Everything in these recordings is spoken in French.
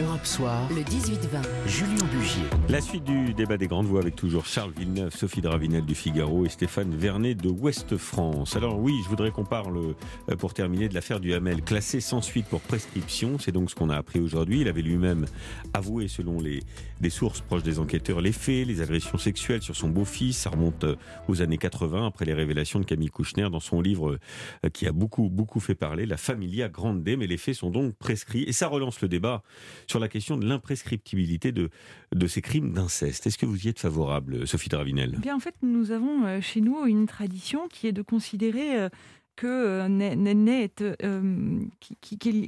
Europe Soir, le 18-20, Julien Bugier. La suite du débat des grandes voix avec toujours Charles Villeneuve, Sophie Dravinel du Figaro et Stéphane Vernet de Ouest France. Alors oui, je voudrais qu'on parle, euh, pour terminer, de l'affaire du Hamel, classé sans suite pour prescription. C'est donc ce qu'on a appris aujourd'hui. Il avait lui-même avoué, selon les, des sources proches des enquêteurs, les faits, les agressions sexuelles sur son beau-fils. Ça remonte euh, aux années 80, après les révélations de Camille Kouchner dans son livre euh, qui a beaucoup, beaucoup fait parler, La Familia Grande. Mais les faits sont donc prescrits. Et ça relance le débat sur la question de l'imprescriptibilité de, de ces crimes d'inceste. Est-ce que vous y êtes favorable, Sophie Dravinel? Eh Bien, en fait, nous avons euh, chez nous une tradition qui est de considérer euh, que, euh,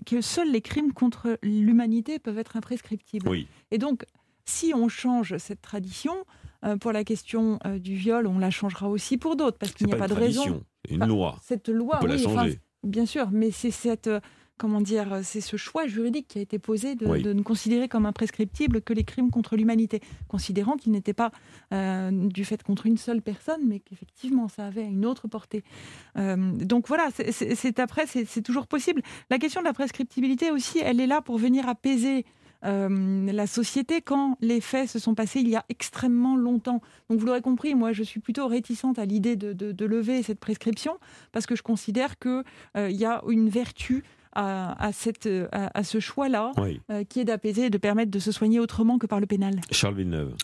que seuls les crimes contre l'humanité peuvent être imprescriptibles. Oui. Et donc, si on change cette tradition, pour la question du viol, on la changera aussi pour d'autres, parce qu'il n'y a pas, de raison. Une loi. Cette loi, on peut la changer. bien sûr, mais c'est cette comment dire, euh, c'est ce choix juridique qui a été posé de, ne considérer comme imprescriptible que les crimes contre l'humanité, considérant qu'ils n'étaient pas euh, du fait contre une seule personne, mais qu'effectivement ça avait une autre portée. Euh, donc voilà, c'est après, c'est toujours possible. La question de la prescriptibilité aussi, elle est là pour venir apaiser la société quand les faits se sont passés il y a extrêmement longtemps. Donc vous l'aurez compris, moi je suis plutôt réticente à l'idée de, lever cette prescription parce que je considère qu'il il y a une vertu à, cette, à, ce choix-là, euh, qui est d'apaiser et de permettre de se soigner autrement que par le pénal. Charles Villeneuve.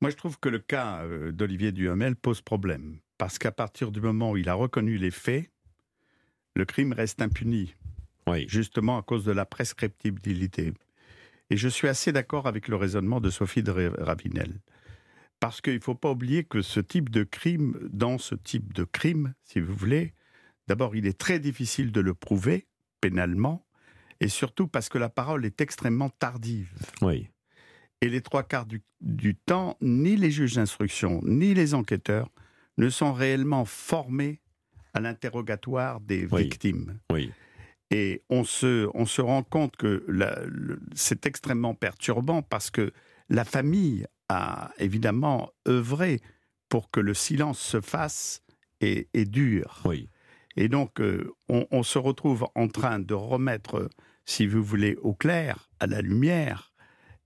Moi, je trouve que le cas euh, d'Olivier Duhamel pose problème. Parce qu'à partir du moment où il a reconnu les faits, le crime reste impuni. Oui. Justement à cause de la prescriptibilité. Et je suis assez d'accord avec le raisonnement de Sophie de Ravinel. Parce qu'il ne faut pas oublier que ce type de crime, dans ce type de crime, si vous voulez, d'abord, il est très difficile de le prouver pénalement, et surtout parce que la parole est extrêmement tardive. Oui. Et les trois quarts du, temps, ni les juges d'instruction, ni les enquêteurs ne sont réellement formés à l'interrogatoire des victimes. Oui. Et on se, on se rend compte que c'est extrêmement perturbant parce que la famille a évidemment œuvré pour que le silence se fasse et, et dure. Oui. Et donc, euh, on, se retrouve en train de remettre, si vous voulez, au clair, à la lumière,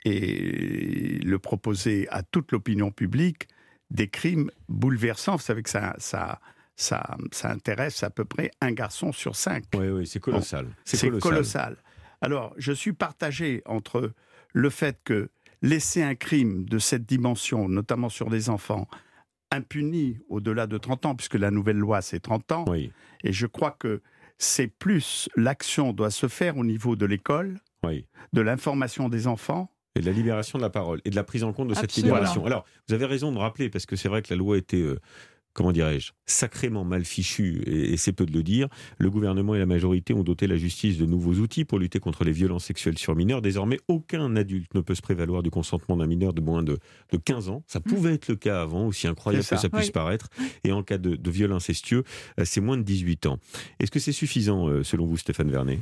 et le proposer à toute l'opinion publique, des crimes bouleversants. Vous savez que ça, ça, ça, ça intéresse à peu près un garçon sur cinq. Oui, oui, c'est colossal. c'est colossal. Alors, je suis partagé entre le fait que laisser un crime de cette dimension, notamment sur des enfants, impuni au-delà de 30 ans, puisque la nouvelle loi, c'est 30 ans. Et je crois que c'est plus l'action doit se faire au niveau de l'école, de l'information des enfants. Et de la libération de la parole, et de la prise en compte de cette libération. Alors, vous avez raison de rappeler, parce que c'est vrai que la loi était euh, comment dirais-je, sacrément mal fichu, et, c'est peu de le dire, le gouvernement et la majorité ont doté la justice de nouveaux outils pour lutter contre les violences sexuelles sur mineurs. Désormais, aucun adulte ne peut se prévaloir du consentement d'un mineur de moins de, 15 ans. Ça pouvait être le cas avant, aussi incroyable que ça puisse paraître. Et en cas de, de viol incestueux, euh, c'est moins de 18 ans. Est-ce que c'est suffisant, euh, selon vous, Stéphane Vernet?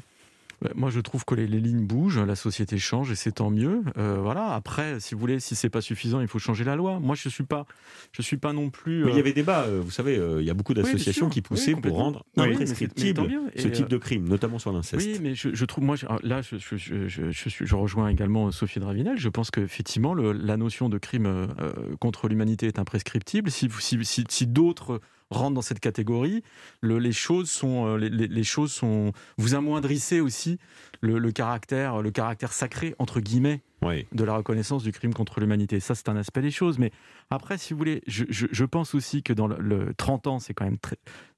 Moi, je trouve que les, lignes bougent, la société change et c'est tant mieux. Euh, voilà. Après, si vous voulez, si c'est pas suffisant, il faut changer la loi. Moi, je suis pas, je suis pas non plus. Mais il y euh, avait débat. Euh, vous savez, il y a beaucoup d'associations qui poussaient pour rendre imprescriptible ce type de crime, notamment sur l'inceste. Oui, mais je, trouve, moi, là, je, je, rejoins également Sophie Dravinel. Je pense qu'effectivement, la notion de crime contre l'humanité est imprescriptible. Si, si, si, si d'autres rentre dans cette catégorie, les choses sont, euh, les, choses sont, vous amoindrissez aussi le, caractère, le caractère sacré entre guillemets de la reconnaissance du crime contre l'humanité. Ça, c'est un aspect des choses. Mais après, si vous voulez, je, pense aussi que dans le, 30 ans, c'est quand même très,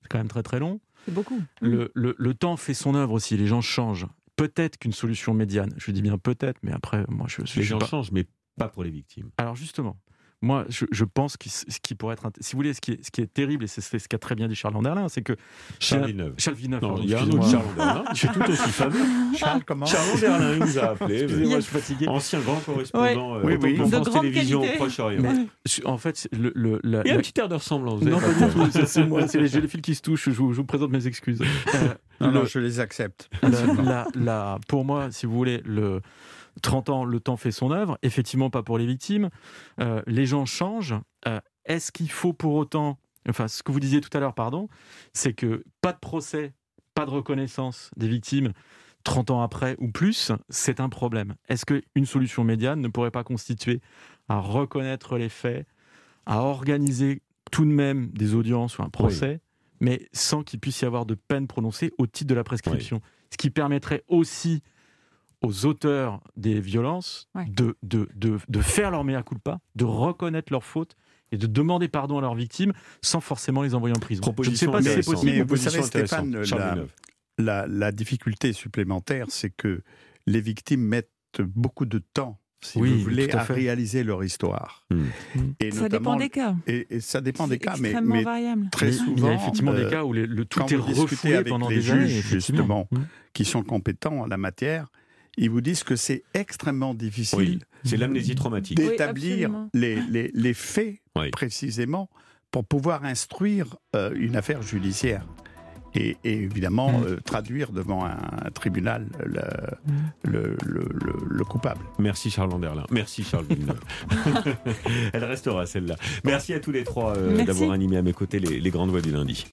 quand même très très long. C'est beaucoup. Le, le, temps fait son œuvre aussi. Les gens changent. Peut-être qu'une solution médiane, je dis bien peut-être, mais après, moi, je, les gens changent, mais pas pour les victimes. Alors justement, moi, je, pense que ce qui pourrait être. Si vous voulez, ce qui est, ce qui est terrible, et c'est ce qu'a très bien dit Charles Landerlin, c'est que. Charles Villeneuve. Charles Villeneuve. Non, il y a un autre Charles Landerlin. Je suis tout aussi fameux. Charles comment Charles Landerlin, il nous a appelé. Excusez-moi, je suis fatigué. Ancien grand correspondant oui, oui. Euh, France Télévisions au Proche-Orient. En fait, le, le, la, il y a un petit air de ressemblance. Non, pas du tout. C'est moi. C'est les, fils qui se touchent. Je vous, je vous présente mes excuses. Euh, non, non, je les accepte. pour moi, si vous voulez, le 30 ans, le temps fait son œuvre. Effectivement, pas pour les victimes. Euh, les gens changent. Euh, est-ce qu'il faut pour autant, enfin, ce que vous disiez tout à l'heure, pardon, c'est que pas de procès, pas de reconnaissance des victimes. 30 ans après ou plus, c'est un problème. Est-ce qu'une solution médiane ne pourrait pas constituer à reconnaître les faits, à organiser tout de même des audiences ou un procès, mais sans qu'il puisse y avoir de peine prononcée au titre de la prescription? Ce qui permettrait aussi aux auteurs des violences de, de, de, faire leur mea culpa, de reconnaître leurs fautes et de demander pardon à leurs victimes sans forcément les envoyer en prison. Je ne sais pas si c'est possible. Mais vous savez, Stéphane, la, la, difficulté supplémentaire, c'est que les victimes mettent beaucoup de temps si vous voulez, à, réaliser leur histoire. Hmm. Et ça dépend des cas. Et, ça dépend des cas, mais, mais très souvent, il y a effectivement des euh, cas où le tout est refoulé avec pendant les des juges, justement, hmm. qui sont compétents en la matière ils vous disent que c'est extrêmement difficile. c'est l'amnésie traumatique. D'établir les, les, les, faits précisément pour pouvoir instruire euh, une affaire judiciaire. Et, évidemment mm. euh, traduire devant un, tribunal le, le, le, coupable. Merci Charles Anderlin. Merci Charles Villeneuve. Elle restera celle-là. Merci à tous les trois euh, d'avoir animé à mes côtés les, les grandes voix du lundi.